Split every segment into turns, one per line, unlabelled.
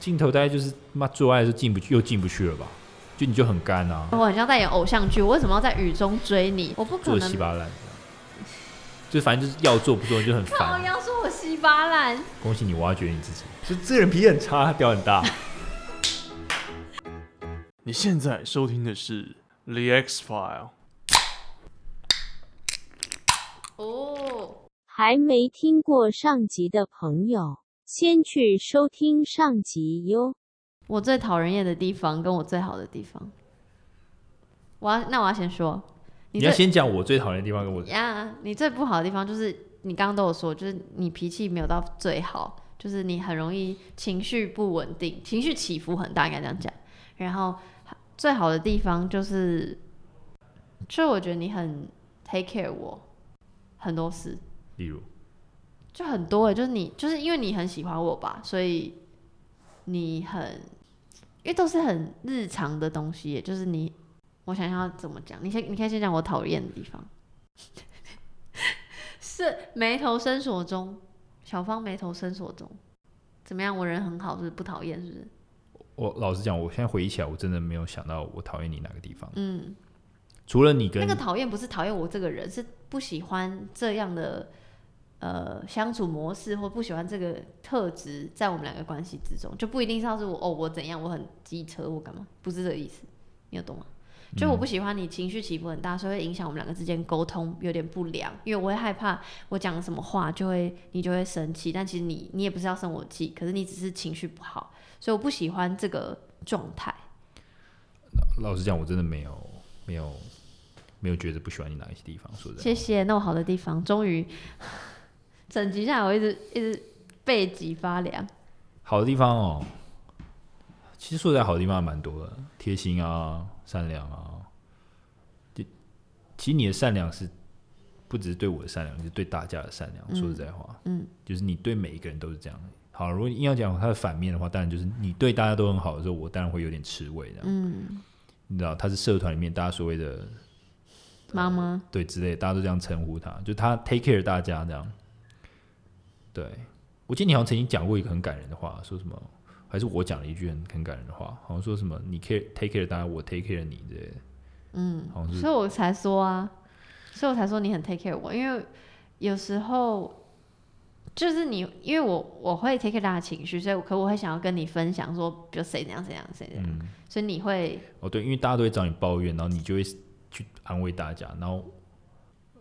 镜头大概就是妈做爱的时候进不去，又进不去了吧？就你就很干啊。
我很像在演偶像剧，我为什么要在雨中追你？我不可能。
做稀巴烂，就反正就是要做不做就很烦。
你要说我稀巴烂？
恭喜你挖掘你自己，就这个人脾气很差，屌很大。
你现在收听的是《The X File》。
哦，还没听过上集的朋友，先去收听上集哟。
我最讨人厌的地方，跟我最好的地方，我要那我要先说，
你，你要先讲我最讨厌的地方跟我
呀，yeah, 你最不好的地方就是你刚刚都有说，就是你脾气没有到最好，就是你很容易情绪不稳定，情绪起伏很大，应该这样讲。然后最好的地方就是，就我觉得你很 take care 我。很多事，
例如，
就很多哎，就是你，就是因为你很喜欢我吧，所以你很，因为都是很日常的东西，就是你，我想想要怎么讲，你先，你可以先讲我讨厌的地方，是眉头深锁中，小芳眉头深锁中，怎么样？我人很好，是不是不讨厌？是不是？
我老实讲，我现在回忆起来，我真的没有想到我讨厌你哪个地方。
嗯。
除了你跟
那个讨厌不是讨厌我这个人，是不喜欢这样的呃相处模式，或不喜欢这个特质在我们两个关系之中，就不一定是要是我哦我怎样我很机车我干嘛，不是这个意思，你有懂吗？就我不喜欢你情绪起伏很大，所以会影响我们两个之间沟通有点不良，因为我会害怕我讲什么话就会你就会生气，但其实你你也不是要生我气，可是你只是情绪不好，所以我不喜欢这个状态。
老实讲，我真的没有没有。没有觉得不喜欢你哪一些地方，说的
谢谢。那么好的地方，终于整集下来，我一直一直背脊发凉。
好的地方哦，其实说实在，好的地方还蛮多的，贴心啊，善良啊。其实你的善良是不只是对我的善良，是对大家的善良。嗯、说实在话，嗯，就是你对每一个人都是这样。好，如果硬要讲它的反面的话，当然就是你对大家都很好的时候，我当然会有点吃味的。嗯，你知道，他是社团里面大家所谓的。
妈妈
对之类，大家都这样称呼他，就他 take care 大家这样。对，我记得你好像曾经讲过一个很感人的话，说什么？还是我讲了一句很很感人的话，好像说什么你 care take care 大家，我 take care 你之类的。
嗯，好像是，所以我才说啊，所以我才说你很 take care 我，因为有时候就是你，因为我我会 take care 大家情绪，所以可我会想要跟你分享说，比如谁怎样谁怎样谁怎样，嗯，所以你会
哦对，因为大家都会找你抱怨，然后你就会。去安慰大家，然后，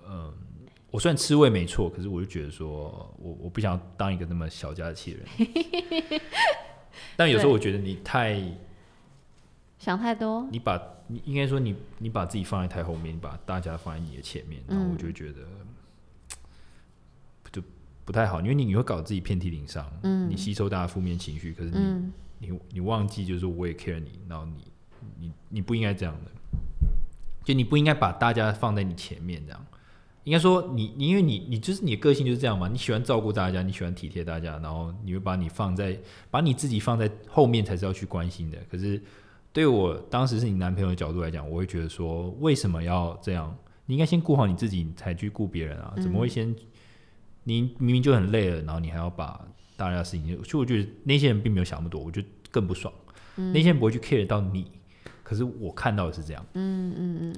嗯，我虽然吃味没错，可是我就觉得说，我我不想当一个那么小家子气的人。但有时候我觉得你太
想太多，
你把你应该说你你把自己放在太后面，你把大家放在你的前面，然后我就觉得、嗯、就不太好，因为你你会搞自己遍体鳞伤，嗯，你吸收大家负面情绪，可是你、嗯、你你忘记就是我也 care 你，然后你你你不应该这样的。就你不应该把大家放在你前面，这样应该说你你因为你你就是你的个性就是这样嘛，你喜欢照顾大家，你喜欢体贴大家，然后你会把你放在把你自己放在后面才是要去关心的。可是对我当时是你男朋友的角度来讲，我会觉得说，为什么要这样？你应该先顾好你自己，才去顾别人啊？怎么会先？你明明就很累了，然后你还要把大家的事情，就我觉得那些人并没有想那么多，我就更不爽。那些人不会去 care 到你。可是我看到的是这样，嗯嗯嗯，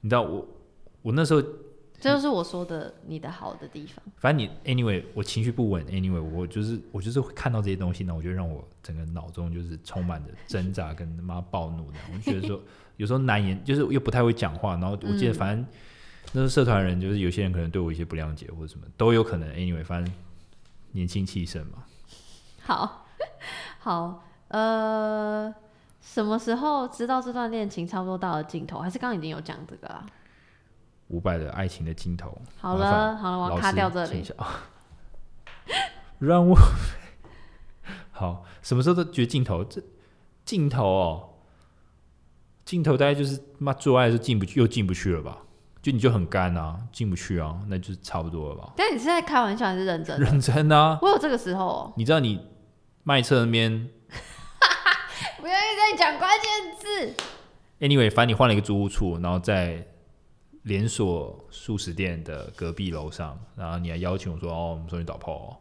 你知道我我那时候，
这就是我说的你的好的地方。
反正你 anyway，我情绪不稳，anyway，我就是我就是会看到这些东西，呢我就让我整个脑中就是充满着挣扎跟他妈暴怒的。我就觉得说，有时候难言，就是又不太会讲话。然后我记得，反正那时候社团人，就是有些人可能对我一些不谅解或者什么都有可能。anyway，反正年轻气盛嘛。
好，好，呃。什么时候知道这段恋情差不多到了尽头？还是刚刚已经有讲这个啊？
伍佰的爱情的镜头。
好了好了，我要卡掉这里。
让我 好，什么时候都觉得镜头？这镜头哦，镜头大概就是妈做爱的时候进不去，又进不去了吧？就你就很干啊，进不去啊，那就差不多了吧？
但你是在开玩笑还是认真？
认真啊！
我有这个时候哦。
你知道你卖车那边。
不愿意再讲关键字。
Anyway，反正你换了一个租屋处，然后在连锁素食店的隔壁楼上，然后你还邀请我说：“哦，我们送你打炮。”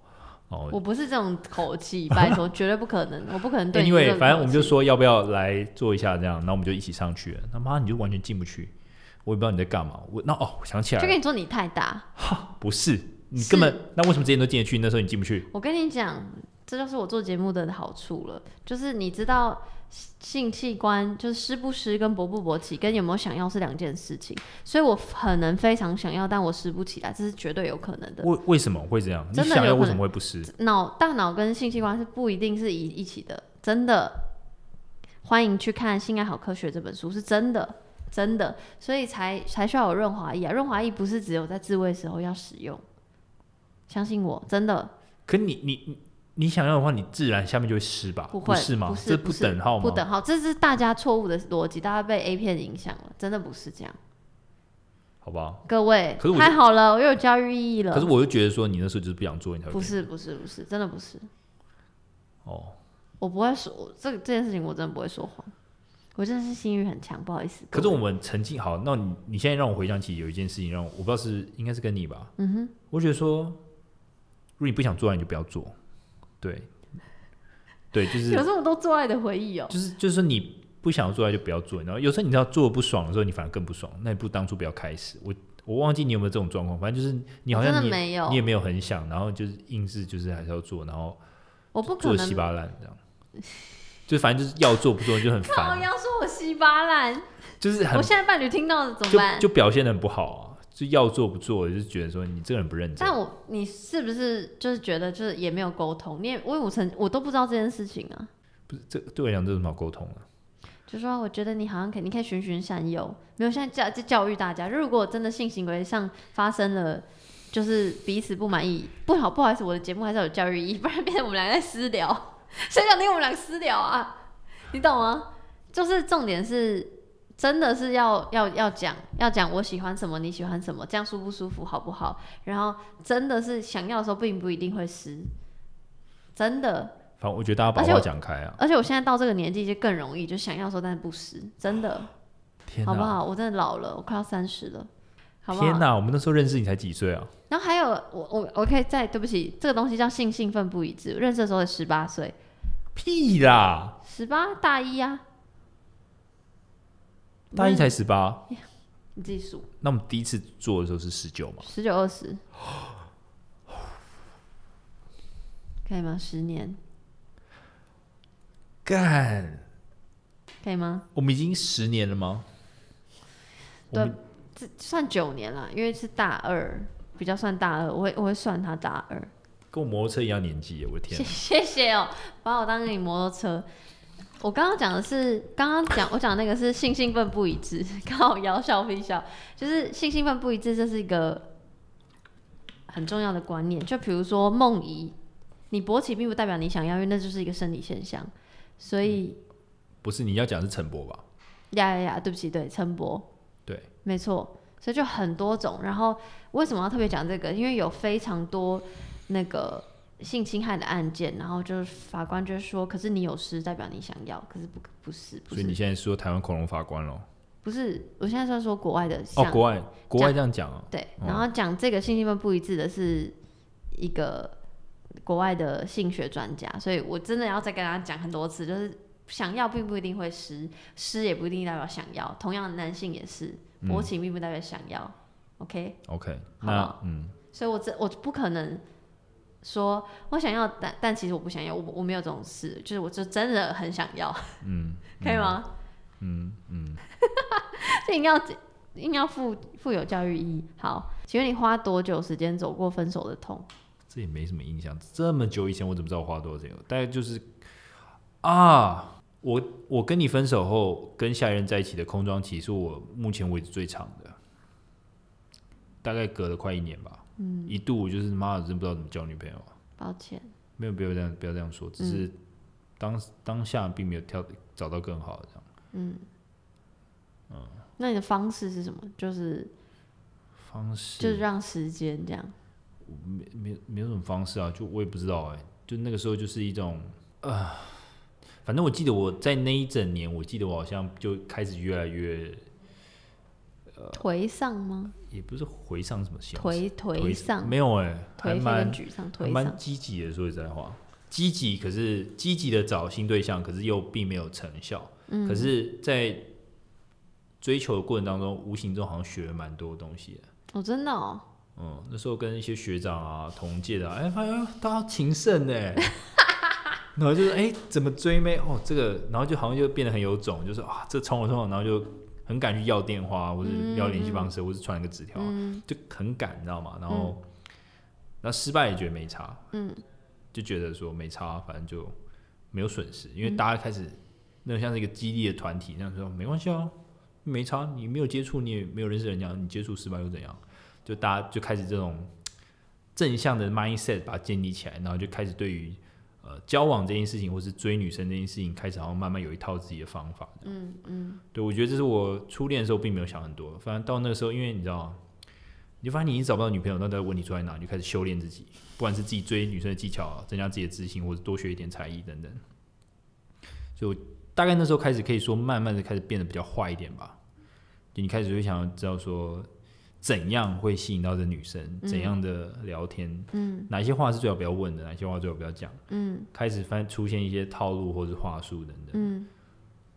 哦，
我不是这种口气，拜托，绝对不可能，我不可能对你。
因为反正我们就说要不要来做一下这样，然后我们就一起上去了。他妈你就完全进不去，我也不知道你在干嘛。我那哦，我想起来了，
就跟你说你太大，
哈，不是，你根本那为什么之前都进得去，那时候你进不去？
我跟你讲，这就是我做节目的好处了，就是你知道。性器官就是湿不湿跟勃不勃起跟有没有想要是两件事情，所以我可能非常想要，但我湿不起来，这是绝对有可能的。
为为什么会这样？你想要为什么会不湿？
脑大脑跟性器官是不一定是一一起的，真的。欢迎去看《性爱好科学》这本书，是真的，真的，所以才才需要有润滑液啊！润滑液不是只有在自慰时候要使用，相信我，真的。
可你你你。想要的话，你自然下面就会湿吧？
不会，
不是吗？
不是，
这不等号吗？
不等号，这是大家错误的逻辑，大家被 A 片影响了，真的不是这样。
好吧，
各位，可是太好了，我又有教育意义了。
可是我又觉得说，你那时候就是不想做，你才会。
不是，不是，不是，真的不是。
哦，
我不会说这个这件事情，我真的不会说谎。我真的是性欲很强，不好意思。
可是我们曾经好，那你你现在让我回想起有一件事情，让我我不知道是应该是跟你吧？嗯哼，我觉得说，如果你不想做，你就不要做，对。对，就是
有这么多做爱的回忆哦。
就是就是说你不想要做爱就不要做，然后有时候你知道做不爽的时候，你反而更不爽。那你不当初不要开始。我我忘记你有没有这种状况，反正就是你好像你
没有，
你也没有很想，然后就是硬是就是还是要做，然后
我不可能
做稀巴烂这样。就反正就是要做不做就很烦。
要说我稀巴烂，
就是很
我现在伴侣听到了怎么办？
就，就表现的很不好啊。就要做不做，就是觉得说你这个人不认真。
但我你是不是就是觉得就是也没有沟通？你为我曾我都不知道这件事情啊。
不是，这对我来讲这有什么好沟通啊？
就说我觉得你好像可以，你可以循循善诱。没有，现在教教育大家，如果真的性行为上发生了，就是彼此不满意，不好不好意思，我的节目还是有教育意义，不然变成我们俩在私聊。谁想听我们俩私聊啊？你懂吗？就是重点是。真的是要要要讲要讲我喜欢什么，你喜欢什么，这样舒不舒服，好不好？然后真的是想要的时候，并不一定会湿，真的。
反正我觉得大家把话讲开啊。
而且我现在到这个年纪就更容易，就想要的时候，但是不湿，真的。
天哪，
好不好？我真的老了，我快要三十了，好不好？
天哪，我们那时候认识你才几岁啊？
然后还有我我我可以再对不起，这个东西叫性兴奋不一致。认识的时候十八岁，
屁啦，
十八大一啊。
大一才十八，
你自己数。
那我们第一次做的时候是十九嘛？
十九二十，可以吗？十年，
干，
可以吗？
我们已经十年了吗？
对，这算九年了，因为是大二，比较算大二，我会我会算他大二，
跟我摩托车一样年纪，我的天！
谢谢哦，把我当成你摩托车。我刚刚讲的是，刚刚讲我讲那个是性兴奋不一致，刚好摇笑飞笑，就是性兴奋不一致，这是一个很重要的观念。就比如说梦遗，你勃起并不代表你想要，因为那就是一个生理现象，所以、嗯、
不是你要讲是晨勃吧？
呀呀呀，对不起，对晨勃，
对，
没错，所以就很多种。然后为什么要特别讲这个？因为有非常多那个。性侵害的案件，然后就是法官就说，可是你有湿代表你想要，可是不不是，不是。
所以你现在说台湾恐龙法官喽？
不是，我现在是在说国外的。
哦，国外，国外这样讲啊？
对，然后讲这个性兴奋不一致的是一个国外的性学专家，所以我真的要再跟大家讲很多次，就是想要并不一定会失，失也不一定代表想要，同样男性也是，勃起并不代表想要。嗯、OK，OK，、okay? okay,
那嗯，
所以我这我不可能。说我想要，但但其实我不想要，我我没有这种事，就是我就真的很想要，嗯，可以吗？
嗯嗯，
这应该要应该要富富有教育意义。好，请问你花多久时间走过分手的痛？
这也没什么印象，这么久以前我怎么知道我花多久？大概就是啊，我我跟你分手后跟下一任在一起的空窗期是我目前为止最长的，大概隔了快一年吧。嗯，一度我就是妈的，真不知道怎么交女朋友。
抱歉，
没有，不要这样，不要这样说，只是当、嗯、当下并没有挑找到更好的这样。嗯
嗯，那你的方式是什么？就是
方式，
就是让时间这样。
没没没有什么方式啊，就我也不知道哎、欸，就那个时候就是一种啊，反正我记得我在那一整年，我记得我好像就开始越来越。呃，
颓丧吗？
也不是回上什么形
颓颓丧
没有哎、欸，还蛮
沮丧，颓，
蛮积极的。说实在话，积极可是积极的找新对象，可是又并没有成效。嗯，可是，在追求的过程当中，无形中好像学了蛮多东西的。
哦，真的哦。
嗯，那时候跟一些学长啊、同届的、啊，哎、欸，发现大家情圣呢，然后就是哎、欸，怎么追妹哦，这个，然后就好像就变得很有种，就是啊，这冲了冲了，然后就。很敢去要电话，或者要联系方式，嗯、或者传一个纸条，嗯、就很敢，你知道吗？然后，那、嗯、失败也觉得没差，嗯，就觉得说没差，反正就没有损失，因为大家开始那种像是一个激励的团体，那样说没关系啊，没差，你没有接触，你也没有认识人家，你接触失败又怎样？就大家就开始这种正向的 mindset 把它建立起来，然后就开始对于。呃，交往这件事情，或是追女生这件事情，开始好像慢慢有一套自己的方法。嗯嗯，对，我觉得这是我初恋的时候并没有想很多，反正到那个时候，因为你知道，你就发现你已经找不到女朋友，那在问题出在哪？你就开始修炼自己，不管是自己追女生的技巧，增加自己的自信，或者多学一点才艺等等。所以我大概那时候开始可以说，慢慢的开始变得比较坏一点吧。就你开始会想要知道说。怎样会吸引到这女生？怎样的聊天？嗯，哪些话是最好不要问的？哪些话最好不要讲？嗯，开始翻出现一些套路或者话术等等。嗯，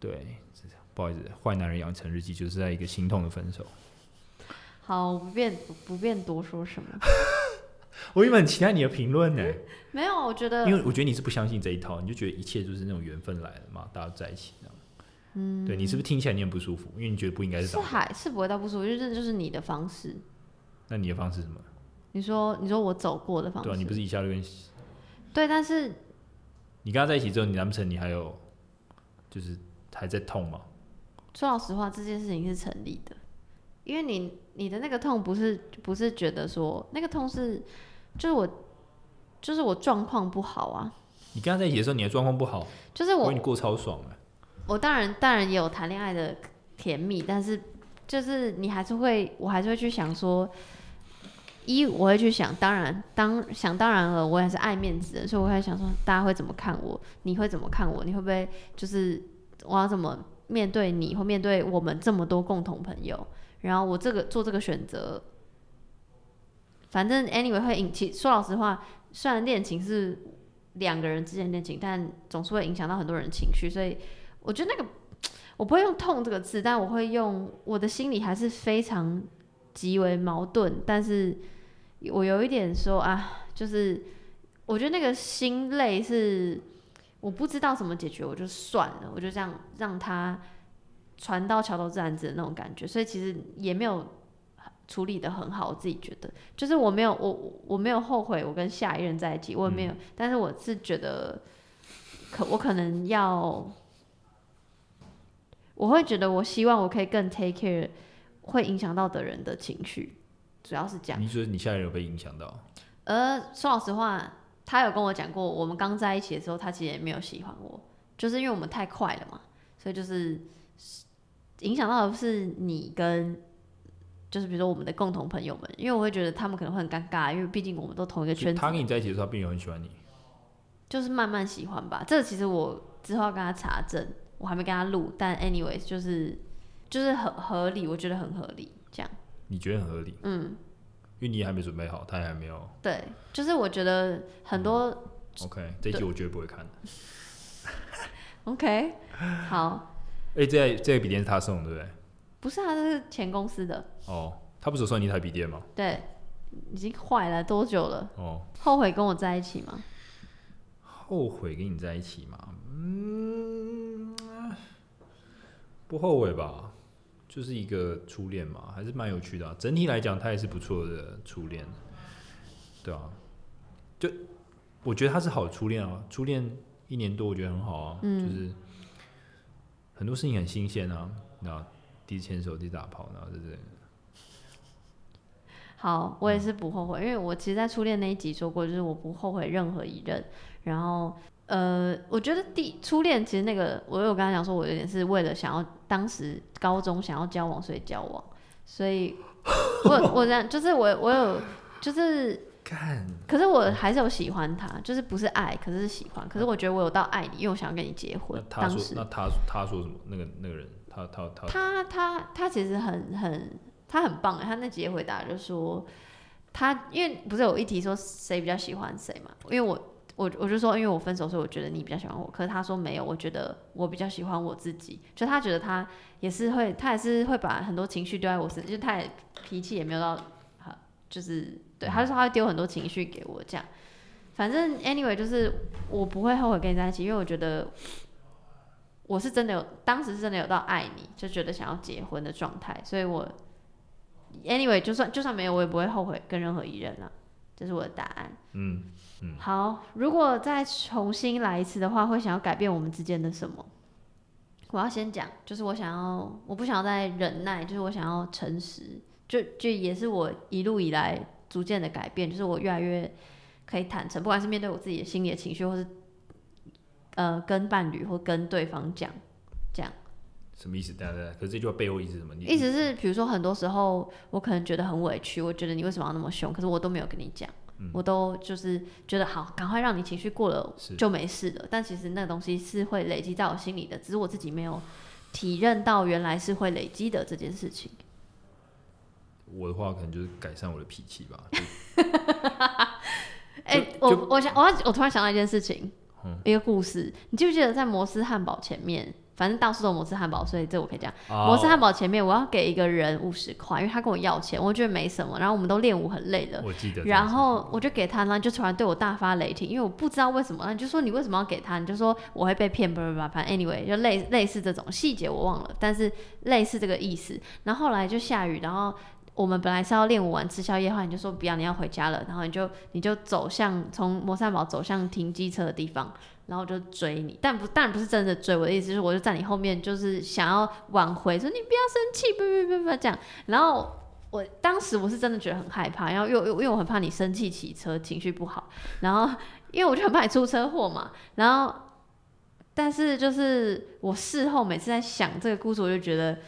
对，不好意思，坏男人养成日记就是在一个心痛的分手。
好，不便不便多说什么。
我原本期待你的评论呢。
没有，我觉得，
因为我觉得你是不相信这一套，你就觉得一切就是那种缘分来了嘛，大家在一起。嗯，对，你是不是听起来你很不舒服？因为你觉得不应该是。是
还是不会到不舒服，就是这就是你的方式。
那你的方式是什么？
你说，你说我走过的方式。
对啊，你不是一下就跟。
对，但是。
你跟他在一起之后，你难不成你还有，就是还在痛吗？
说老实话，这件事情是成立的，因为你你的那个痛不是不是觉得说那个痛是，就是我就是我状况不好啊。
你跟他在一起的时候，你的状况不好，
就是我，
我你过超爽哎。
我当然当然也有谈恋爱的甜蜜，但是就是你还是会，我还是会去想说，一我会去想，当然当想当然了，我也是爱面子的，所以我会想说，大家会怎么看我？你会怎么看我？你会不会就是我要怎么面对你，或面对我们这么多共同朋友？然后我这个做这个选择，反正 anyway 会引起。说老实话，虽然恋情是两个人之间恋情，但总是会影响到很多人情绪，所以。我觉得那个，我不会用“痛”这个字，但我会用我的心里还是非常极为矛盾。但是我有一点说啊，就是我觉得那个心累是我不知道怎么解决，我就算了，我就这样让它船到桥头自然直的那种感觉。所以其实也没有处理的很好，我自己觉得，就是我没有我我没有后悔我跟下一任在一起，我也没有，嗯、但是我是觉得可我可能要。我会觉得，我希望我可以更 take care 会影响到的人的情绪，主要是这样。
你觉得你现在有被影响到？
呃，说老实话，他有跟我讲过，我们刚在一起的时候，他其实也没有喜欢我，就是因为我们太快了嘛，所以就是影响到的是你跟，就是比如说我们的共同朋友们，因为我会觉得他们可能会很尴尬，因为毕竟我们都同一个圈子。
他跟你在一起的时候，他并没有很喜欢你，
就是慢慢喜欢吧。这个其实我之后要跟他查证。我还没跟他录，但 anyways 就是就是很合理，我觉得很合理，这样。
你觉得很合理？嗯，因为你还没准备好，他也还没有。
对，就是我觉得很多。
嗯、OK，这一集我绝对不会看的。
OK，好。
哎、欸，这台这个笔电是他送的，对不对？
不是，他是前公司的。
哦，他不是有送你一台笔电吗？
对，已经坏了多久了？哦，后悔跟我在一起吗？
后悔跟你在一起吗？嗯。不后悔吧，就是一个初恋嘛，还是蛮有趣的啊。整体来讲，他也是不错的初恋，对啊，就我觉得他是好初恋啊，初恋一年多，我觉得很好啊，嗯，就是很多事情很新鲜啊，那第一次牵手，第一次打炮，然后就是。
好，我也是不后悔，嗯，因为我其实，在初恋那一集说过，就是我不后悔任何一任，然后。呃，我觉得第初恋其实那个，我有跟他讲说，我有点是为了想要当时高中想要交往，所以交往，所以 我我这样就是我我有就是，可是我还是有喜欢他，就是不是爱，可是是喜欢，可是我觉得我有到爱你，因为我想要跟你结婚。
当时那他他说什么？那个那个人，他他他
他他他其实很很他很棒，他那节回答就说，他因为不是有一题说谁比较喜欢谁嘛？因为我我我就说，因为我分手，所以我觉得你比较喜欢我。可是他说没有，我觉得我比较喜欢我自己。就他觉得他也是会，他也是会把很多情绪丢在我身上，就他也脾气也没有到，就是对，他就说他会丢很多情绪给我这样。反正 anyway 就是我不会后悔跟你在一起，因为我觉得我是真的有，当时是真的有到爱你，就觉得想要结婚的状态，所以我 anyway 就算就算没有，我也不会后悔跟任何一人了，这是我的答案。
嗯嗯。
好，如果再重新来一次的话，会想要改变我们之间的什么？我要先讲，就是我想要，我不想要再忍耐，就是我想要诚实，就就也是我一路以来逐渐的改变，就是我越来越。可以坦诚，不管是面对我自己的心理的情绪，或是呃跟伴侣或跟对方讲，这样。
什么意思？对对对。可是这句话背后意思是什么？
意思是，比如说很多时候我可能觉得很委屈，我觉得你为什么要那么凶？可是我都没有跟你讲，嗯、我都就是觉得好，赶快让你情绪过了就没事了。但其实那个东西是会累积在我心里的，只是我自己没有体认到原来是会累积的这件事情。
我的话可能就是改善我的脾气吧。
哎、欸，我我想，我要，我突然想到一件事情，嗯、一个故事。你记不记得在摩斯汉堡前面？反正到处都有摩斯汉堡，所以这我可以讲。哦、摩斯汉堡前面，我要给一个人五十块，因为他跟我要钱，我觉得没什么。然后我们都练舞很累了，
我记得。
然后我就给他，然后就突然对我大发雷霆，因为我不知道为什么。你就说你为什么要给他？你就说我会被骗，不不不，反正 anyway 就类类似这种细节我忘了，但是类似这个意思。然后后来就下雨，然后。我们本来是要练舞完吃宵夜的话，你就说不要，你要回家了，然后你就你就走向从摩斯汉堡走向停机车的地方，然后就追你，但不当然不是真的追，我的意思是我就在你后面，就是想要挽回，说你不要生气，不不不不这样。然后我当时我是真的觉得很害怕，然后又又因为我很怕你生气骑车情绪不好，然后因为我就很怕你出车祸嘛，然后但是就是我事后每次在想这个故事，我就觉得。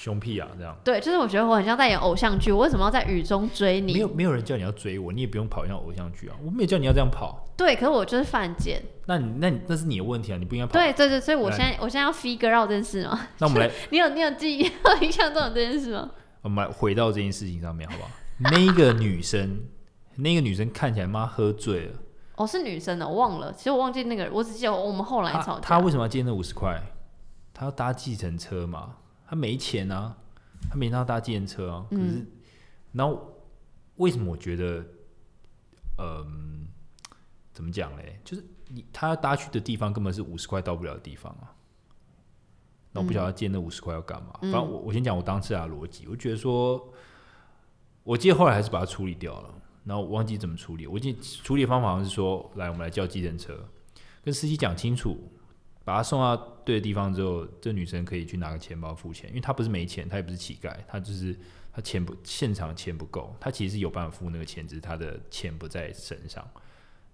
凶屁啊，这样。
对，就是我觉得我很像在演偶像剧，我为什么要在雨中追你？
没有，没有人叫你要追我，你也不用跑像偶像剧啊。我没有叫你要这样跑。
对，可是我就是犯贱。
那你，那你，那是你的问题啊，你不应该跑。
对对对，所以我现在，我现在要 figure out 这件事吗？
那我们来，
你有你有记忆 印象中有这件事吗？
我们来回到这件事情上面，好不好？那个女生，那个女生看起来妈喝醉了。
哦，是女生的，我忘了。其实我忘记那个，我只记得我们后来吵架。
她为什么要借那五十块？她要搭计程车嘛？她没钱啊。他没让他搭计程车啊，可是，嗯、然后为什么我觉得，嗯、呃，怎么讲嘞？就是你他要搭去的地方根本是五十块到不了的地方啊。那我不晓得他借那五十块要干嘛。嗯、反正我我先讲我当时的逻辑，我觉得说，我记得后来还是把它处理掉了。然后我忘记怎么处理，我记得处理的方法好像是说，来我们来叫计程车，跟司机讲清楚。把他送到对的地方之后，这女生可以去拿个钱包付钱，因为她不是没钱，她也不是乞丐，她就是她钱不现场钱不够，她其实是有办法付那个钱，只是她的钱不在身上。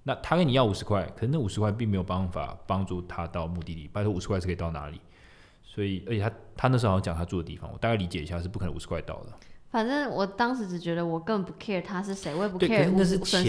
那她跟你要五十块，可是那五十块并没有办法帮助她到目的地。拜托，五十块是可以到哪里？所以，而且她她那时候好像讲她住的地方，我大概理解一下，是不可能五十块到的。反
正我当时只觉得我根本不 care 他是谁，我也不 care 五十块，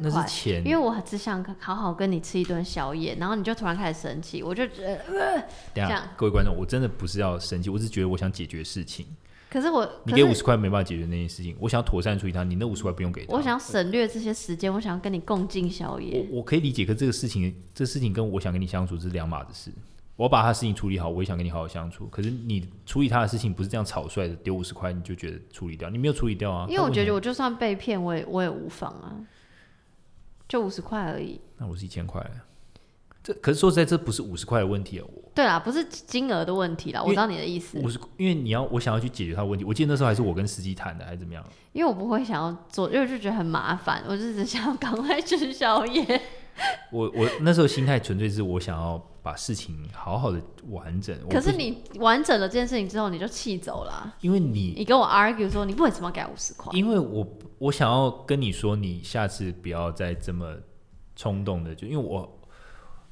那是钱，
因为我只想好好跟你吃一顿宵夜，然后你就突然开始生气，我就觉得，呃、这样。
各位观众，我真的不是要生气，我只是觉得我想解决事情。
可是我，
你给五十块没办法解决那件事情，我想要妥善处理它，你那五十块不用给他。
我想省略这些时间，我想要跟你共进宵夜。
我我可以理解，可这个事情，这个、事情跟我想跟你相处是两码子事。我把他事情处理好，我也想跟你好好相处。可是你处理他的事情不是这样草率的，丢五十块你就觉得处理掉，你没有处理掉啊。
因为我觉得我就算被骗，我也我也无妨啊，就五十块而已。
那我是一千块，这可是说实在，这不是五十块的问题啊。
对啊，不是金额的问题啦，我知道你的意思。
五十，因为你要我想要去解决他的问题，我记得那时候还是我跟司机谈的，还是怎么样？
因为我不会想要做，因为就觉得很麻烦，我就只想要赶快吃宵夜。
我我那时候心态纯粹是我想要。把事情好好的完整。
可是你完整了这件事情之后，你就气走了啊。
因为你
你跟我 argue 说你为什么要给五十块？
因为我我想要跟你说，你下次不要再这么冲动的，就因为我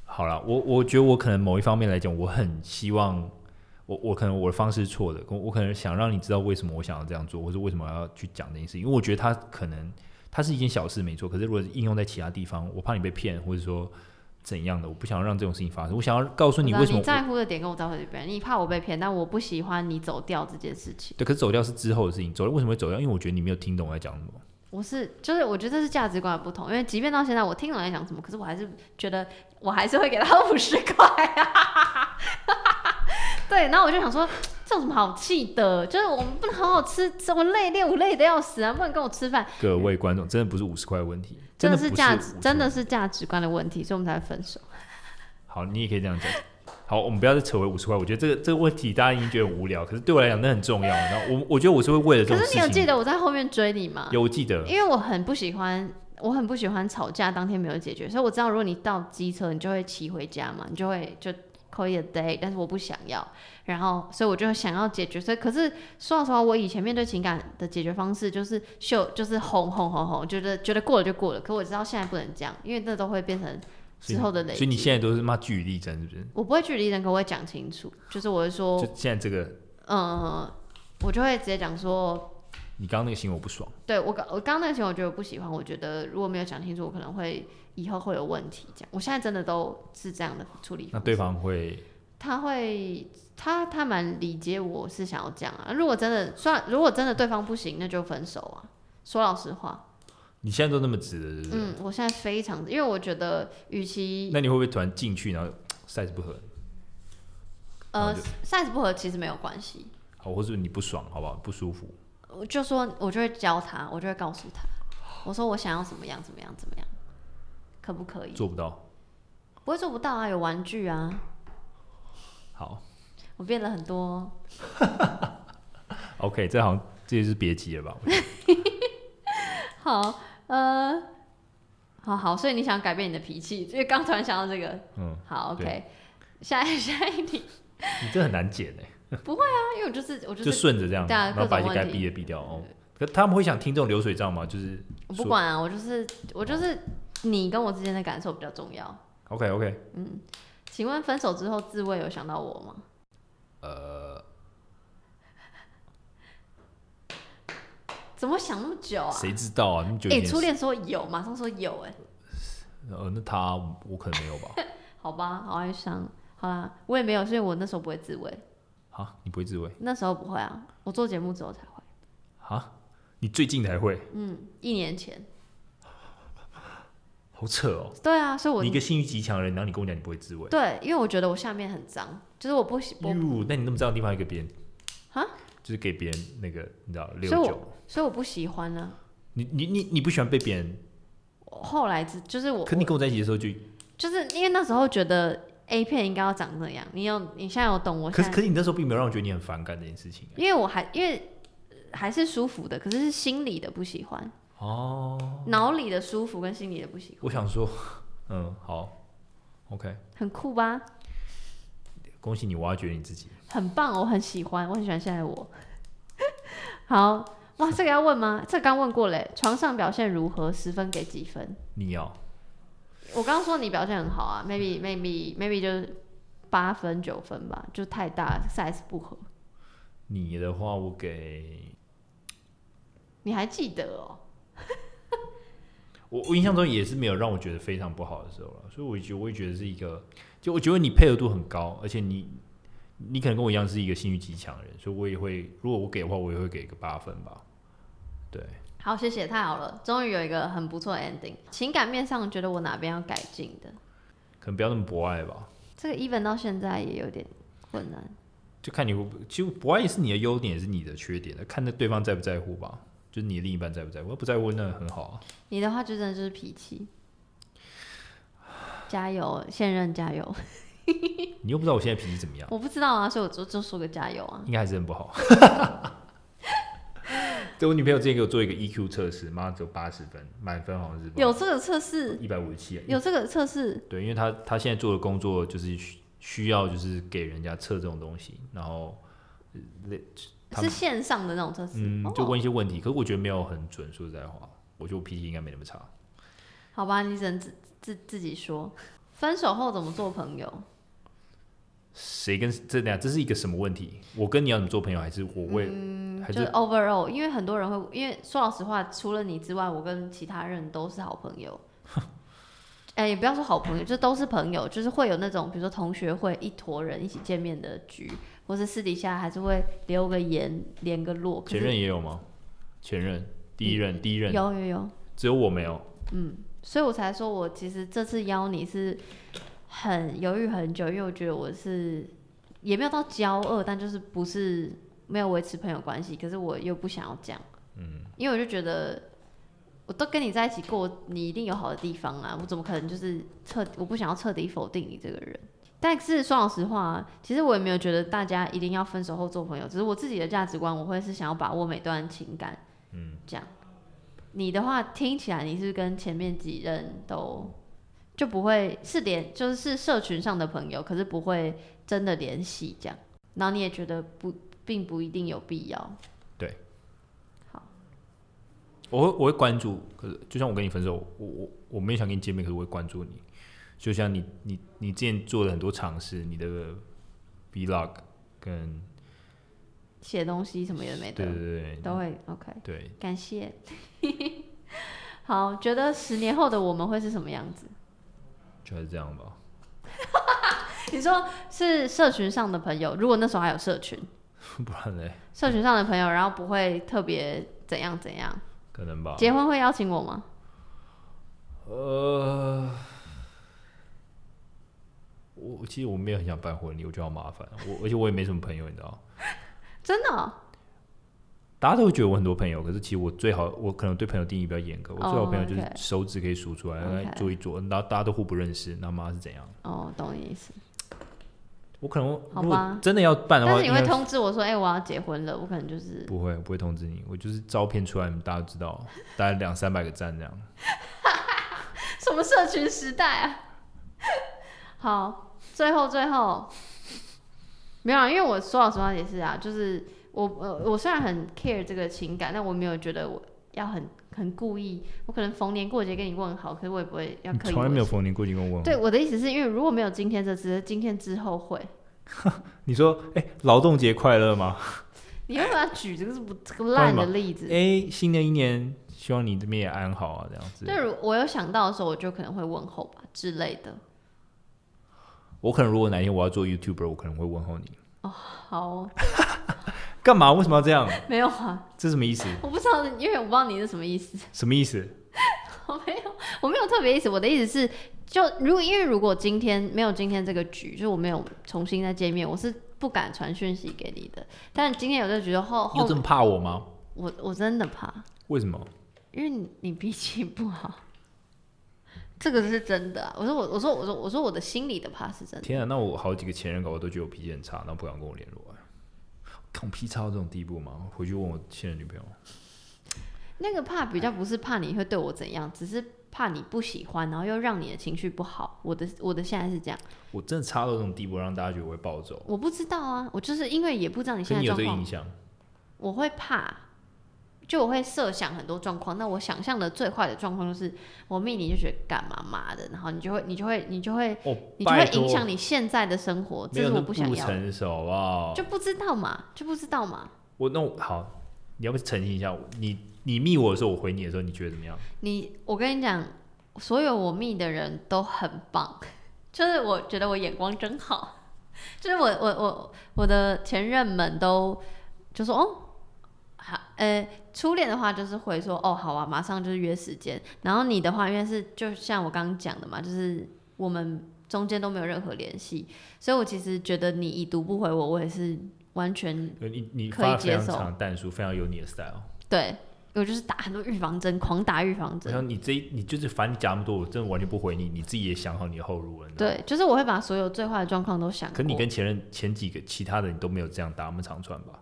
好了，我我觉得我可能某一方面来讲，我很希望我我可能我的方式是错的，我我可能想让你知道为什么我想要这样做，或者为什么要去讲这件事情。因为我觉得他可能他是一件小事没错，可是如果应用在其他地方，我怕你被骗，或者说。怎样的，我不想要让这种事情发生。我想要告诉你为什么
你在乎的点跟我在乎的点，你怕我被骗，但我不喜欢你走掉这件事情。
对，可是走掉是之后的事情，走掉为什么会走掉？因为我觉得你没有听懂我在讲什么。
我是就是我觉得这是价值观的不同，因为即便到现在我听懂在讲什么，可是我还是觉得我还是会给他五十块啊。对，然后我就想说，这有什么好气的？就是我们不能好好吃，这么累练，我累的要死啊！不能跟我吃饭。
各位观众，真的不是五十块的问题，
真的是价值，真的是价值观的问题，所以我们才会分手。
好，你也可以这样讲。好，我们不要再扯回五十块。我觉得这个这个问题大家已经觉得很无聊，可是对我来讲那很重要。然后我我觉得我是会为了这种事情。
可是你有记得我在后面追你吗？
有，记得。
因为我很不喜欢，我很不喜欢吵架当天没有解决，所以我知道如果你到机车，你就会骑回家嘛，你就会就。可以 a day，但是我不想要，然后所以我就想要解决。所以可是说老实话，我以前面对情感的解决方式就是秀，就是哄哄哄哄，觉得觉得过了就过了。可我知道现在不能这样，因为这都会变成之后的累积。
所以你现在都是骂据理力争，是不是？
我不会据理力争，可我会讲清楚。就是我会说，
就现在这个，
嗯，我就会直接讲说，
你刚刚那个行为我不爽。
对我刚我刚刚那个行为我觉得我不喜欢，我觉得如果没有讲清楚，我可能会。以后会有问题，这样。我现在真的都是这样的处理。
那对方会？
他会，他他蛮理解我是想要这样啊。如果真的算，如果真的对方不行，那就分手啊。说老实话。你
现在都那么直的，是不是？
嗯，我现在非常，因为我觉得，与其……
那你会不会突然进去，然后 size 不合？
呃，size 不合其实没有关系。
好，或者你不爽，好不好？不舒服。
我就说，我就会教他，我就会告诉他，我说我想要怎么样，怎么样，怎么样。可不可以？
做不到，
不会做不到啊！有玩具啊。
好，
我变了很多。
OK，这好像这也是别急了吧？
好，呃，好好，所以你想改变你的脾气？因为刚突然想到这个。嗯，好，OK。下一下一题。
你这很难剪哎。
不会啊，因为我就是我就是
顺着这样，对啊，然后把一些该避的避掉哦。可他们会想听这种流水账吗？就是
我不管啊，我就是我就是。你跟我之间的感受比较重要。
OK OK。
嗯，请问分手之后自慰有想到我吗？
呃，
怎么想那么久啊？
谁知道啊？你觉得？
哎，初恋说有，马上说有，哎。
呃，那他我可能没有吧。
好吧，好哀伤。好啦，我也没有，所以我那时候不会自慰。
啊，你不会自慰？
那时候不会啊，我做节目之后才会。
啊，你最近才会？
嗯，一年前。
好扯哦！
对啊，所以我
你一个性欲极强的人，然后你跟我讲你不会自慰。
对，因为我觉得我下面很脏，就是我不喜。
哟，那你那么脏的地方，给别人
啊？
就是给别人那个，你知道六
九，所以我不喜欢呢。
你你你你不喜欢被别人？
后来就是我，
可你跟我在一起的时候就，
就是因为那时候觉得 A 片应该要长这样。你有你现在有懂我？
可是可是你那时候并没有让我觉得你很反感这件事情。
因为我还因为还是舒服的，可是是心里的不喜欢。哦，脑里的舒服跟心里的不喜欢。
我想说，嗯，好，OK，
很酷吧？
恭喜你挖掘你自己，
很棒，我很喜欢，我很喜欢现在我。好哇，这个要问吗？这个刚问过嘞。床上表现如何？十分给几分？
你要？
我刚刚说你表现很好啊，maybe maybe maybe 就是八分九分吧，就太大 size 不合。
你的话，我给。
你还记得哦？
我我印象中也是没有让我觉得非常不好的时候了，所以我觉得我也觉得是一个，就我觉得你配合度很高，而且你你可能跟我一样是一个性欲极强的人，所以我也会，如果我给的话，我也会给个八分吧。对，
好，谢谢，太好了，终于有一个很不错的 ending。情感面上觉得我哪边要改进的？
可能不要那么博爱吧。
这个 even 到现在也有点困难，
就看你会，其实博爱也是你的优点，也是你的缺点的，看那对方在不在乎吧。就是你的另一半在不在乎？不在乎那很好啊。
你的话就真的就是脾气。加油，现任加油。
你又不知道我现在脾气怎么样？
我不知道啊，所以我就就说个加油啊。
应该还是很不好。对，我女朋友之前给我做一个 EQ 测试，妈只有八十分，满分好像是
有这个测试，
一百五十七。
有这个测试？
对，因为他他现在做的工作就是需要就是给人家测这种东西，然后
是线上的那种测试，
嗯，就问一些问题，哦、可是我觉得没有很准。说实在话，我觉得我脾气应该没那么差。
好吧，你只能自自自己说。分手后怎么做朋友？
谁跟这俩？这是一个什么问题？我跟你要怎么做朋友？还是我为？
嗯，
还是
就是 overall，因为很多人会，因为说老实话，除了你之外，我跟其他人都是好朋友。哎、欸，也不要说好朋友，就都是朋友，就是会有那种，比如说同学会一坨人一起见面的局，或是私底下还是会留个言、连个络。
前任也有吗？前任、第一任、嗯、第一任
有有有，
只有我没有。
嗯，所以我才说我其实这次邀你是很犹豫很久，因为我觉得我是也没有到交恶，但就是不是没有维持朋友关系，可是我又不想要讲，嗯，因为我就觉得。我都跟你在一起过，你一定有好的地方啊！我怎么可能就是彻？我不想要彻底否定你这个人。但是说老实话，其实我也没有觉得大家一定要分手后做朋友，只是我自己的价值观，我会是想要把握每段情感。嗯，这样。你的话听起来你是跟前面几任都就不会是连就是是社群上的朋友，可是不会真的联系这样。然后你也觉得不并不一定有必要。对。
好我会我会关注，可是就像我跟你分手，我我我没有想跟你见面，可是我会关注你。就像你你你之前做了很多尝试，你的 vlog 跟
写东西什么也没得，
对对对，
都会 OK。
对，
感谢。好，觉得十年后的我们会是什么样子？
就还是这样吧。
你说是社群上的朋友，如果那时候还有社群，
不然嘞？
社群上的朋友，然后不会特别怎样怎样。
可能吧。
结婚会邀请我吗？
呃，我其实我没有很想办婚礼，我觉得好麻烦。我而且我也没什么朋友，你知道？
真的哦？
大家都会觉得我很多朋友，可是其实我最好，我可能对朋友定义比较严格。我最好朋友就是手指可以数出来，来、oh. 做一做，然后大家都互不认识，那妈是怎样？
哦，懂你意思。
我可能如果真的要办的话，
但是你会通知我说，哎、欸，我要结婚了。我可能就是
不会，不会通知你。我就是照片出来，大家都知道，大概两三百个赞这样。
什么社群时代啊？好，最后最后没有啊，因为我说老实话也是啊，就是我呃我虽然很 care 这个情感，但我没有觉得我要很很故意。我可能逢年过节跟你问好，可是我也不会要刻意。从
来没有逢年过节跟我问好。
对，我的意思是因为如果没有今天这只是，今天之后会。
你说，哎、欸，劳动节快乐吗？
你为什么要举这个是不这个烂的例子？
哎、欸，新的一年，希望你这边也安好啊，这样子。
对，我有想到的时候，我就可能会问候吧之类的。
我可能如果哪天我要做 YouTuber，我可能会问候你。
哦，好哦。
干嘛？为什么要这样？
没有啊。
这什么意思？
我不知道，因为我不知道你是什么意思。
什么意思？
我没有，我没有特别意思。我的意思是。就如果因为如果今天没有今天这个局，就我没有重新再见面，我是不敢传讯息给你的。但今天有这个局的后，后
你这么怕我吗？
我我真的怕。
为什么？
因为你你脾气不好，这个是真的啊。我说我我说我说我说我的心里的怕是真的。
天啊，那我好几个前任搞我都觉得我脾气很差，然后不敢跟我联络啊。看我脾气差到这种地步吗？回去问我现任女朋友。
那个怕比较不是怕你会对我怎样，只是。怕你不喜欢，然后又让你的情绪不好。我的我的现在是这样，
我真的差到这种地步，让大家觉得我会暴走。
我不知道啊，我就是因为也不知道你现在状况。
你有这个印象？
我会怕，就我会设想很多状况。那我想象的最坏的状况就是，我命你就觉得干嘛嘛的，然后你就会你就会你就会、
哦、
你就会影响你现在的生活。这是我不想要。
不成熟好不好？
就不知道嘛，就不知道嘛。
我那我好，你要不澄清一下你。你密我的时候，我回你的时候，你觉得怎么样？
你，我跟你讲，所有我密的人都很棒，就是我觉得我眼光真好，就是我我我我的前任们都就说哦，好，呃，初恋的话就是回说哦，好啊，马上就是约时间。然后你的话，因为是就像我刚刚讲的嘛，就是我们中间都没有任何联系，所以我其实觉得你已读不回我，我也是完全
你你可以接受。淡书非常有你的 style，
对。我就是打很多预防针，狂打预防针。然后
你这你就是反正你讲那么多，我真的完全不回你，你自己也想好你的后路了。
对，就是我会把所有最坏的状况都想。
可你跟前任前几个其他的你都没有这样打那么长串吧？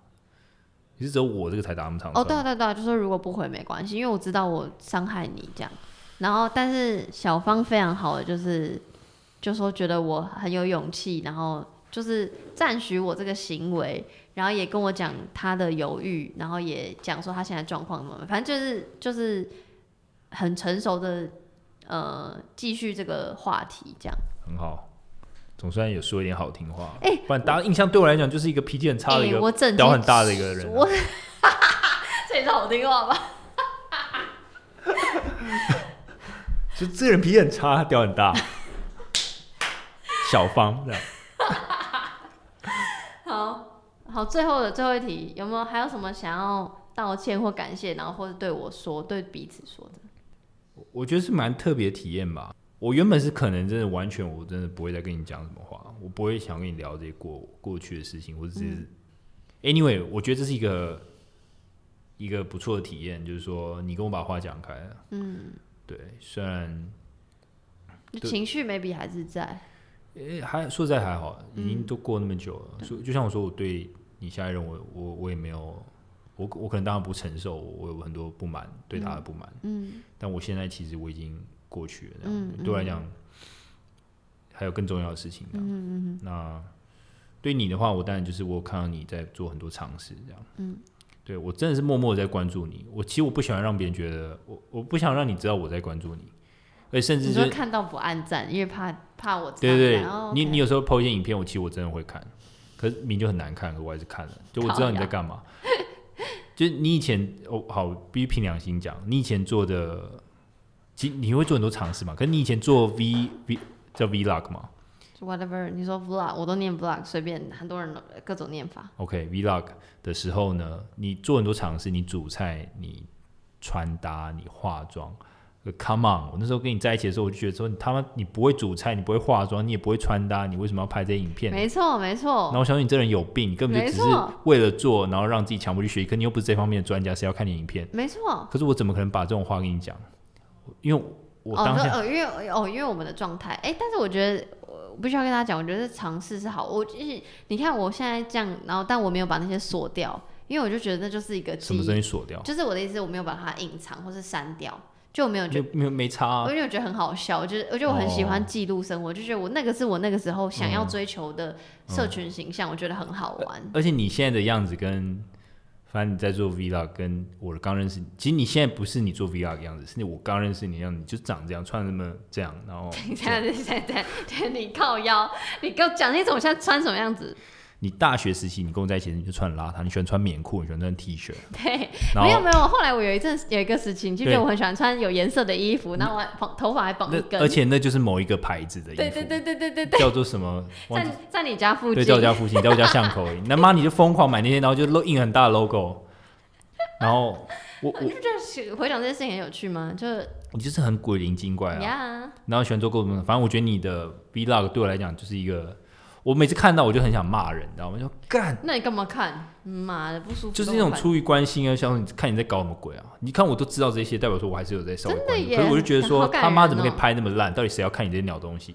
你是只有我这个才打那么长？
哦，对对对，就说如果不回没关系，因为我知道我伤害你这样。然后，但是小芳非常好的就是，就说觉得我很有勇气，然后就是赞许我这个行为。然后也跟我讲他的犹豫，然后也讲说他现在状况怎么，反正就是就是很成熟的呃继续这个话题这样。很
好，总算有说一点好听话。哎、欸，不然大家印象对我来讲就是一个脾气很差的一个，屌很大的一个人。我，
这也是好听话吧？
就这个人脾气很差，屌很大。小方这样。
好好，最后的最后一题，有没有还有什么想要道歉或感谢，然后或者对我说，对彼此说的？
我觉得是蛮特别的体验吧。我原本是可能真的完全，我真的不会再跟你讲什么话，我不会想跟你聊这些过过去的事情，我只是、嗯、anyway，我觉得这是一个一个不错的体验，就是说你跟我把话讲开了，嗯，对，虽然
情绪 maybe 还是在，
诶、欸，还说实在还好，已经都过那么久了，所、就像我说，我对你下一任我我我也没有，我我可能当然不承受，我有很多不满，对他的不满，嗯，但我现在其实我已经。过去了，嗯，对我来讲，还有更重要的事情。嗯嗯，那对你的话，我当然就是我看到你在做很多尝试，这样。嗯，对我真的是默默的在关注你。我其实我不喜欢让别人觉得我，我不想让你知道我在关注你，而且甚至就是
看到不暗赞，因为怕怕我。
对对对，你你有时候 po 一些影片，我其实我真的会看，可是名就很难看，可我还是看了。就我知道你在干嘛。就是你以前哦，好，必须凭良心讲，你以前做的。其实你会做很多尝试嘛？可是你以前做 V V 叫 Vlog 吗
？Whatever，你说 Vlog，我都念 Vlog，随便很多人各种念法。
OK，Vlog、的时候呢，你做很多尝试，你煮菜，你穿搭，你化妆。Come on，我那时候跟你在一起的时候，我就觉得说你他妈你不会煮菜，你不会化妆，你也不会穿搭，你为什么要拍这些影片？
没错，没错。
然后我相信你这人有病，你根本就只是为了做，然后让自己强迫去学习。可你又不是这方面的专家，谁要看你影片？
没错。
可是我怎么可能把这种话跟你讲？因为我当下
哦，因为哦，因为我们的状态，哎，但是我觉得我必须要跟大家讲，我觉得尝试是好。我就是你看我现在这样，然后但我没有把那些锁掉，因为我就觉得那就是一个
什么东西锁掉，
就是我的意思，我没有把它隐藏或是删掉，就我没有觉得
没有没差、啊，
因为我觉得很好笑，我觉得我觉得我很喜欢记录生活，哦、就觉得我那个是我那个时候想要追求的社群形象，嗯、我觉得很好玩。
而且你现在的样子跟。反正你在做 Vlog，跟我刚认识你，其实你现在不是你做 Vlog 的样子，是我刚认识你的样子，你就长这样，穿那么这样，然后
等一下，等一下，等下，你靠腰，你给我讲那种，我现在穿什么样子？
你大学时期，你跟我在一起，你就穿很邋遢，你喜欢穿棉裤，你喜欢穿 T 恤。
对，没有没有。后来我有一阵有一个时期，你记得我很喜欢穿有颜色的衣服，然后我还头发还绑一根，
而且那就是某一个牌子的衣服。
对对对对对对对。
叫做什么？
在在你家附近。
对，在我家附近，在我家巷口而已。那妈你就疯狂买那些，然后就印很大的 logo。然后 我我你不觉
得回想这件事情很有趣吗？就
你就是很鬼灵精怪啊然后喜欢做各种，反正我觉得你的 vlog 对我来讲就是一个，我每次看到我就很想骂人，你知道吗？就干，
那你干嘛看？妈的不舒服。
就是那种出于关心啊，像你看你在搞什么鬼啊？你看我都知道这些，代表说我还是有在稍微关注。真的耶。可是我就觉得说他妈怎么可以拍那么烂？到底谁要看你这些鸟东西？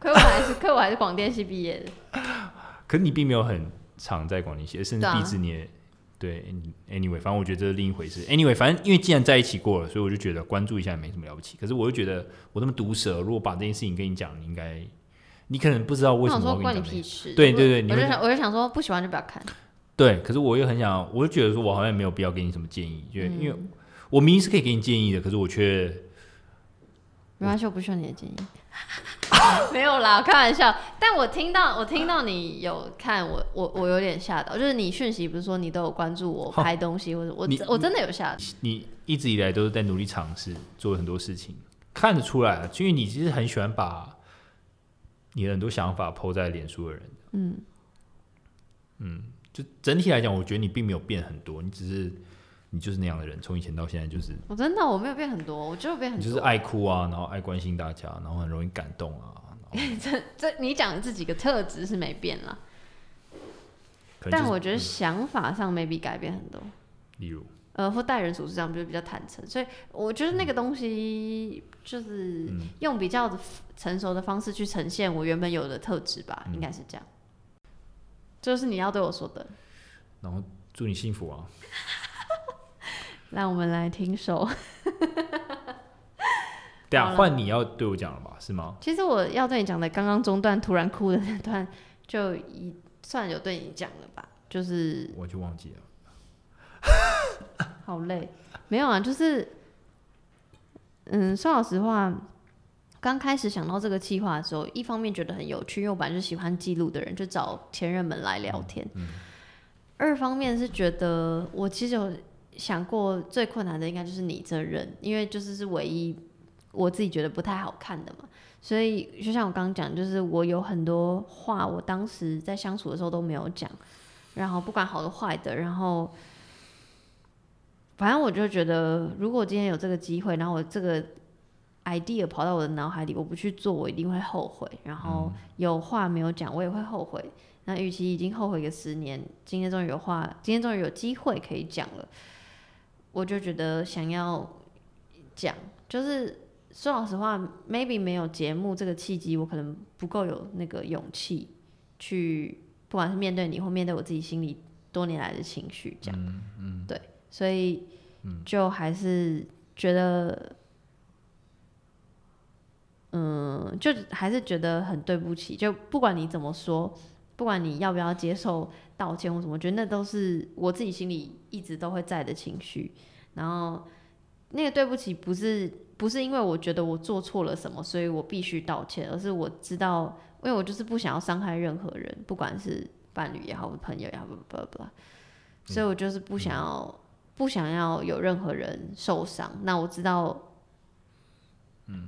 可我还是可我还是广电系毕业的。
可是你并没有很常在广电系，甚至毕制你也。对，anyway，反正我觉得这是另一回事。anyway，反正因为既然在一起过了，所以我就觉得关注一下也没什么了不起。可是我又觉得我那么毒舌，如果把这件事情跟你讲，你应该，你可能不知道为什么我跟你讲。关你屁事。对对对，
我就想，我就想说，不喜欢就不要看。
对，可是我又很想，我就觉得说我好像没有必要给你什么建议，就、嗯、因为我明明是可以给你建议的，可是我却
没关系，我不需要你的建议。没有啦，开玩笑。但我听到，我听到你有看我，我我有点吓到。就是你讯息不是说你都有关注我拍东西，或者我我真的有吓到。
你一直以来都是在努力尝试做很多事情，看得出来，因为你其实很喜欢把你的很多想法 po 在脸书的人。嗯嗯，就整体来讲，我觉得你并没有变很多，你只是。你就是那样的人，从以前到现在就是。
我真的我没有变很多，我就变很多。
就是爱哭啊，然后爱关心大家，然后很容易感动啊。
这这你讲的这几个特质是没变啦。但我觉得想法上 maybe 改变很多。
例如。
呃，或待人处事上就是比较坦诚，所以我觉得那个东西就是用比较成熟的方式去呈现我原本有的特质吧，嗯，应该是这样。就是你要对我说的。
然后祝你幸福啊。
让我们来听首。
对啊，换你要对我讲了吧？是吗？
其实我要对你讲的，刚刚中段突然哭的那段，就一算有对你讲了吧？就是
我就忘记了。
好累，没有啊，就是嗯，说老实话，刚开始想到这个计划的时候，一方面觉得很有趣，因为我本来就喜欢记录的人，就找前任们来聊天。二方面是觉得我其实有。想过最困难的应该就是你这人，因为就是是唯一我自己觉得不太好看的嘛。所以就像我刚刚讲，就是我有很多话，我当时在相处的时候都没有讲，然后不管好的坏的，然后反正我就觉得，如果今天有这个机会，然后我这个 idea 跑到我的脑海里，我不去做，我一定会后悔。然后有话没有讲，我也会后悔。那与其已经后悔个十年，今天终于有话，今天终于有机会可以讲了，我就觉得想要讲，就是。说老实话，maybe 没有节目这个契机，我可能不够有那个勇气去，不管是面对你或面对我自己心里多年来的情绪，这样，嗯嗯、对，所以就还是觉得，嗯，就还是觉得很对不起，就不管你怎么说，不管你要不要接受道歉或什么，我觉得那都是我自己心里一直都会在的情绪，然后那个对不起不是。不是因为我觉得我做错了什么，所以我必须道歉，而是我知道，因为我就是不想要伤害任何人，不管是伴侣也好，朋友也好，不不不，所以我就是不想要，嗯、不想要有任何人受伤。那我知道，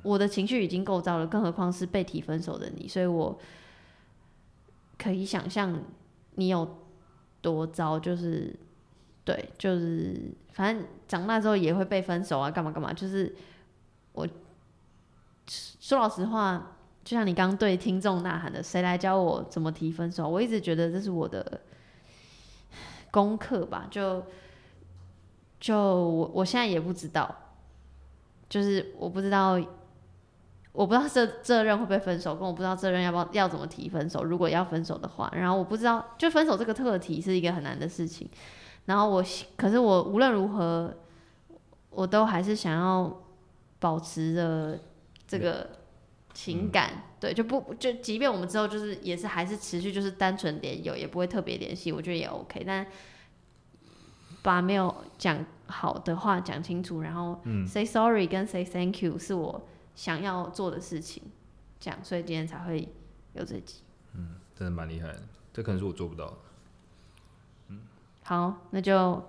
我的情绪已经够糟了，更何况是被提分手的你，所以我可以想象你有多糟，就是对，就是反正长大之后也会被分手啊，干嘛干嘛，就是。我说老实话，就像你刚对听众呐喊的，谁来教我怎么提分手？我一直觉得这是我的功课吧。就就我我现在也不知道，就是我不知道，我不知道这这任会不会分手，跟我不知道这任要不要要怎么提分手。如果要分手的话，然后我不知道，就分手这个课题是一个很难的事情。然后我可是我无论如何，我都还是想要。保持着这个情感，嗯、对，就不就，即便我们之后就是也是还是持续就是单纯联友，也不会特别联系，我觉得也 OK。但把没有讲好的话讲清楚，然后 say sorry 跟 say thank you 是我想要做的事情，这样，所以今天才会有这集。
嗯，真的蛮厉害的，这可能是我做不到的。
嗯，好，那就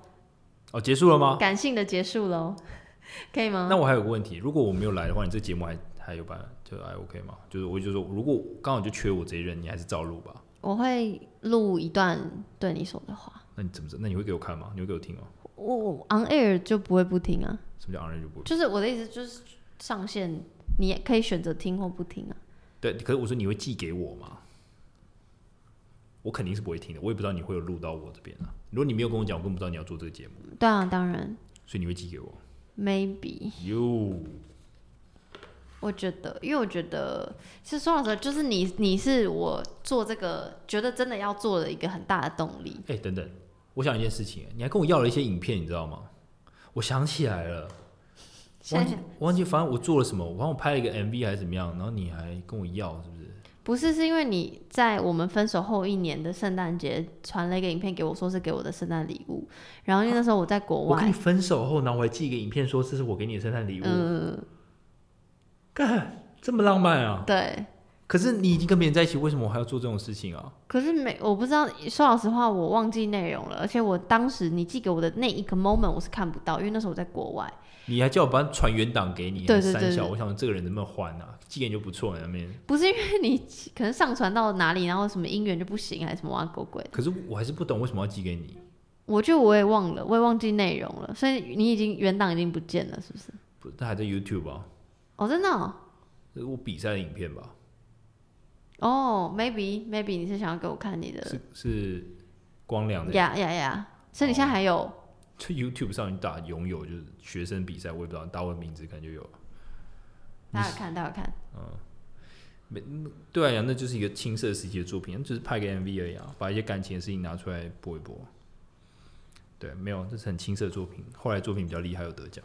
哦，结束了吗？
感性的结束喽。可以吗？
那我还有个问题，如果我没有来的话，你这节目还还有办法就还 OK 吗？就是我就说，如果刚好就缺我这一任，你还是照录吧。
我会录一段对你说的话。
那你怎么？那你会给我看吗？你会给我听吗？
我 on air 就不会不听啊。
什么叫 on air 就不会？
就是我的意思，就是上线你也可以选择听或不听啊。
对，可是我说你会寄给我吗？我肯定是不会听的，我也不知道你会有录到我这边啊。如果你没有跟我讲，我根本不知道你要做这个节目。
对啊，当然。
所以你会寄给我。
Maybe，我觉得，因为我觉得，其实说老实话，就是你，你是我做这个觉得真的要做的一个很大的动力。
哎、欸，等等，我想一件事情，你还跟我要了一些影片，你知道吗？我想起来了，忘记忘记，反正我做了什么，我反正我拍了一个 MV 还是怎么样，然后你还跟我要，是不是？
不是，是因为你在我们分手后一年的圣诞节传了一个影片给我，说是给我的圣诞礼物。然后因为那时候我在国外，
我跟你分手后，然后我还寄一个影片说这是我给你的圣诞礼物。嗯，干，这么浪漫啊！
对。
可是你已经跟别人在一起，为什么我还要做这种事情啊？
可是没，我不知道。说老实话，我忘记内容了。而且我当时你寄给我的那一个 moment，我是看不到，因为那时候我在国外。
你还叫我把传原档给你，
对对对，
三小，我想这个人能不能还啊？寄给你就不错了，那边
不是因为你可能上传到哪里，然后什么音源就不行，还是什么狗鬼？
可是我还是不懂为什么要寄给你。
我就我也忘了，我也忘记内容了，所以你已经原档已经不见了，是不是？
不，它还在 YouTube 啊。
哦，真的哦？
这是我比赛的影片吧？
哦、oh，maybe maybe 你是想要给我看你的？
是是光良的
呀呀呀！所以你现在还有？
在 YouTube 上你打拥有就是学生比赛，我也不知道打我的名字可能就有。
大家看，大家看。
嗯，没对啊，那就是一个青涩时期的作品，就是拍个 MV 而已啊，把一些感情的事情拿出来播一播。对，没有，这是很青涩的作品。后来作品比较厉害，有得奖。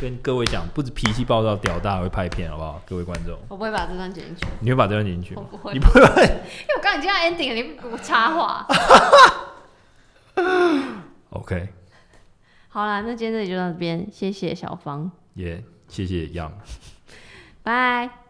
跟各位讲，不止脾气暴躁屌大，还会拍片，好不好？各位观众，
我不会把这段剪进去。
你会把这段剪进去？
我不会。
你不会？因
为我刚已经要 ending 了，你给我插话。
OK。
好啦，那今天这里就到这边，谢谢小芳。
也、yeah, 谢谢 Young。
拜。